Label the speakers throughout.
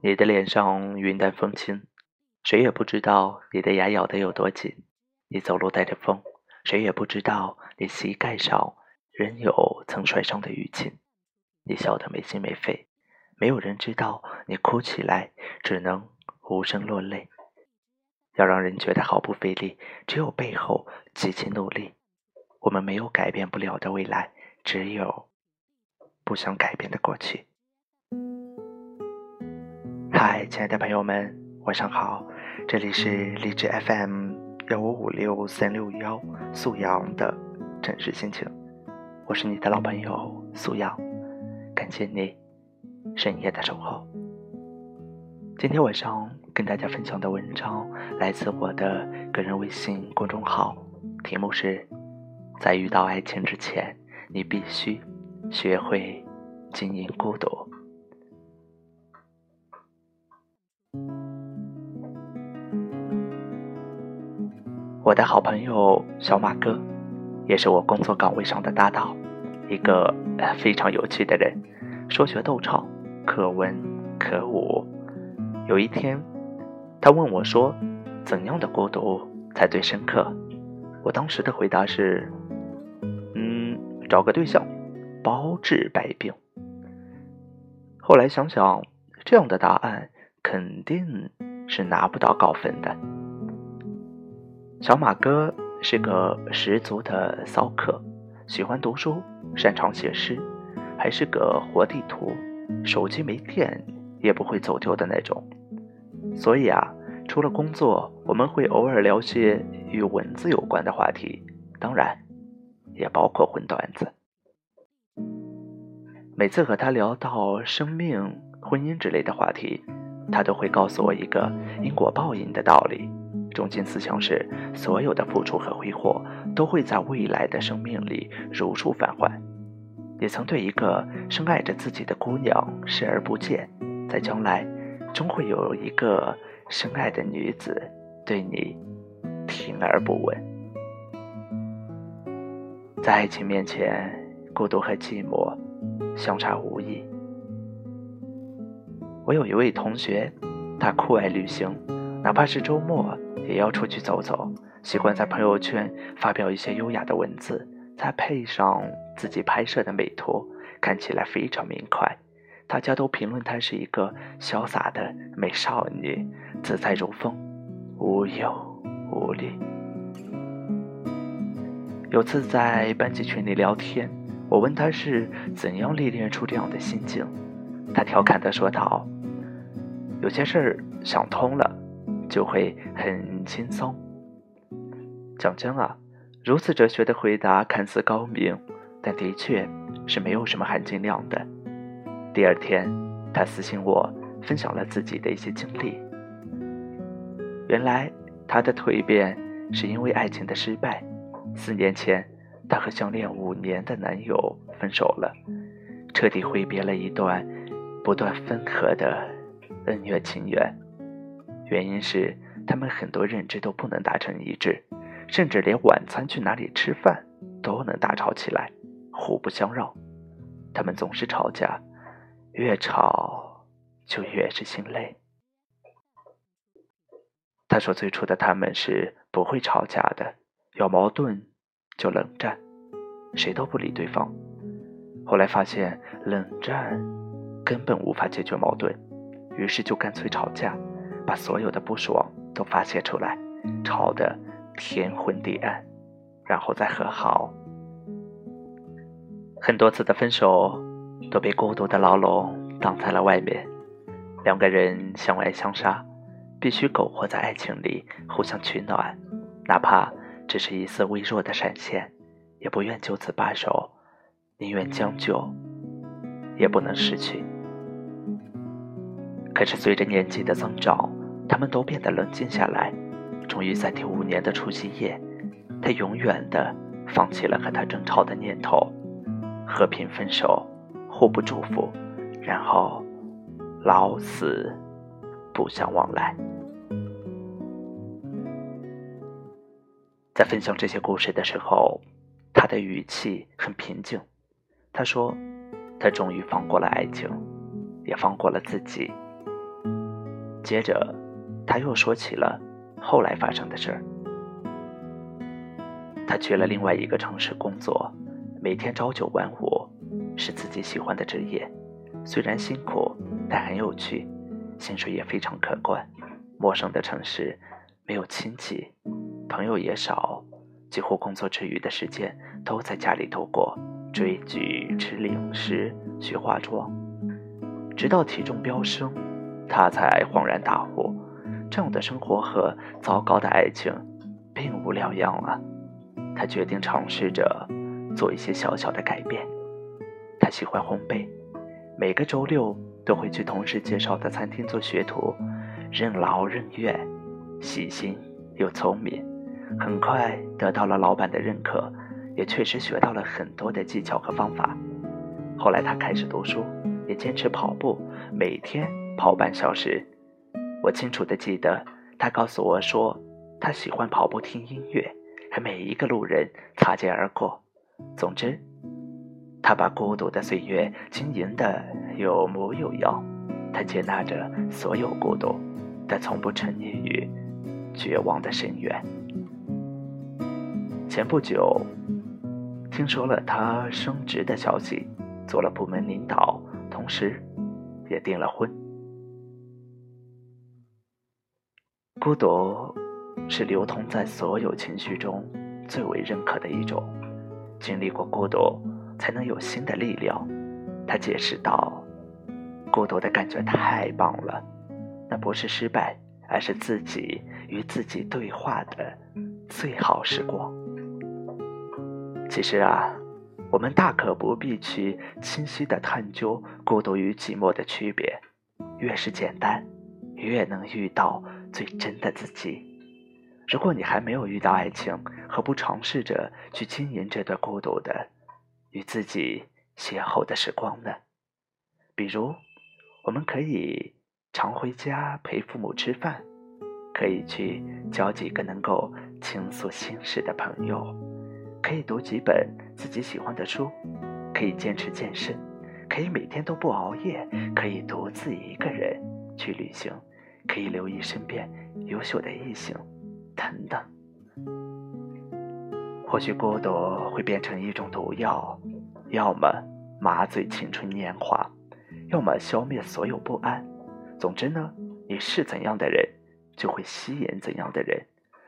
Speaker 1: 你的脸上云淡风轻，谁也不知道你的牙咬得有多紧。你走路带着风，谁也不知道你膝盖上仍有曾摔伤的淤青。你笑得没心没肺，没有人知道你哭起来只能无声落泪。要让人觉得毫不费力，只有背后极其努力。我们没有改变不了的未来，只有不想改变的过去。嗨，亲爱的朋友们，晚上好！这里是荔枝 FM 幺五五六三六幺素阳的真实心情，我是你的老朋友素阳，感谢你深夜的守候。今天晚上跟大家分享的文章来自我的个人微信公众号，题目是“在遇到爱情之前，你必须学会经营孤独”。我的好朋友小马哥，也是我工作岗位上的搭档，一个非常有趣的人，说学逗唱，可文可武。有一天，他问我说：“怎样的孤独才最深刻？”我当时的回答是：“嗯，找个对象，包治百病。”后来想想，这样的答案肯定是拿不到高分的。小马哥是个十足的骚客，喜欢读书，擅长写诗，还是个活地图，手机没电也不会走丢的那种。所以啊，除了工作，我们会偶尔聊些与文字有关的话题，当然，也包括荤段子。每次和他聊到生命、婚姻之类的话题，他都会告诉我一个因果报应的道理。中心思想是：所有的付出和挥霍都会在未来的生命里如数返还。也曾对一个深爱着自己的姑娘视而不见，在将来，终会有一个深爱的女子对你听而不闻。在爱情面前，孤独和寂寞相差无异。我有一位同学，他酷爱旅行，哪怕是周末。也要出去走走，习惯在朋友圈发表一些优雅的文字，再配上自己拍摄的美图，看起来非常明快。大家都评论她是一个潇洒的美少女，自在如风，无忧无虑。有次在班级群里聊天，我问她是怎样历练出这样的心境，她调侃地说道：“有些事儿想通了。”就会很轻松。讲真啊，如此哲学的回答看似高明，但的确是没有什么含金量的。第二天，他私信我，分享了自己的一些经历。原来，他的蜕变是因为爱情的失败。四年前，他和相恋五年的男友分手了，彻底挥别了一段不断分合的恩怨情缘。原因是他们很多认知都不能达成一致，甚至连晚餐去哪里吃饭都能大吵起来，互不相让。他们总是吵架，越吵就越是心累。他说最初的他们是不会吵架的，有矛盾就冷战，谁都不理对方。后来发现冷战根本无法解决矛盾，于是就干脆吵架。把所有的不爽都发泄出来，吵得天昏地暗，然后再和好。很多次的分手都被孤独的牢笼挡在了外面，两个人相爱相杀，必须苟活在爱情里，互相取暖，哪怕只是一丝微弱的闪现，也不愿就此罢手，宁愿将就，也不能失去。可是随着年纪的增长，他们都变得冷静下来。终于在第五年的除夕夜，他永远的放弃了和他争吵的念头，和平分手，互不祝福，然后老死不相往来。在分享这些故事的时候，他的语气很平静。他说：“他终于放过了爱情，也放过了自己。”接着，他又说起了后来发生的事儿。他去了另外一个城市工作，每天朝九晚五，是自己喜欢的职业。虽然辛苦，但很有趣，薪水也非常可观。陌生的城市，没有亲戚，朋友也少，几乎工作之余的时间都在家里度过，追剧、吃零食、学化妆。直到体重飙升，他才恍然大悟：这样的生活和糟糕的爱情并无两样啊！他决定尝试着做一些小小的改变。他喜欢烘焙。每个周六都会去同事介绍的餐厅做学徒，任劳任怨，细心又聪明，很快得到了老板的认可，也确实学到了很多的技巧和方法。后来他开始读书，也坚持跑步，每天跑半小时。我清楚的记得，他告诉我说，他喜欢跑步听音乐，和每一个路人擦肩而过。总之。他把孤独的岁月经营的有模有样，他接纳着所有孤独，但从不沉溺于绝望的深渊。前不久，听说了他升职的消息，做了部门领导，同时也订了婚。孤独是流通在所有情绪中最为认可的一种，经历过孤独。才能有新的力量，他解释道：“孤独的感觉太棒了，那不是失败，而是自己与自己对话的最好时光。其实啊，我们大可不必去清晰的探究孤独与寂寞的区别，越是简单，越能遇到最真的自己。如果你还没有遇到爱情，何不尝试着去经营这段孤独的？”与自己邂逅的时光呢？比如，我们可以常回家陪父母吃饭，可以去交几个能够倾诉心事的朋友，可以读几本自己喜欢的书，可以坚持健身，可以每天都不熬夜，可以独自一个人去旅行，可以留意身边优秀的异性，等等。或许孤独会变成一种毒药，要么麻醉青春年华，要么消灭所有不安。总之呢，你是怎样的人，就会吸引怎样的人，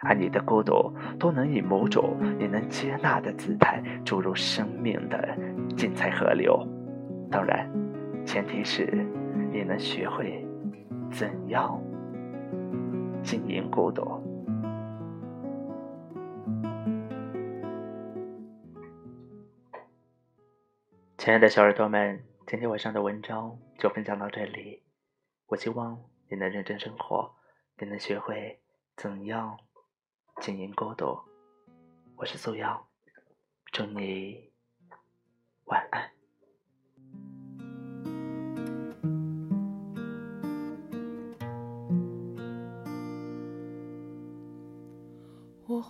Speaker 1: 而你的孤独都能以某种你能接纳的姿态注入生命的精彩河流。当然，前提是你能学会怎样经营孤独。亲爱的小耳朵们，今天晚上的文章就分享到这里。我希望你能认真生活，你能学会怎样经营孤独。我是素瑶，祝你晚安。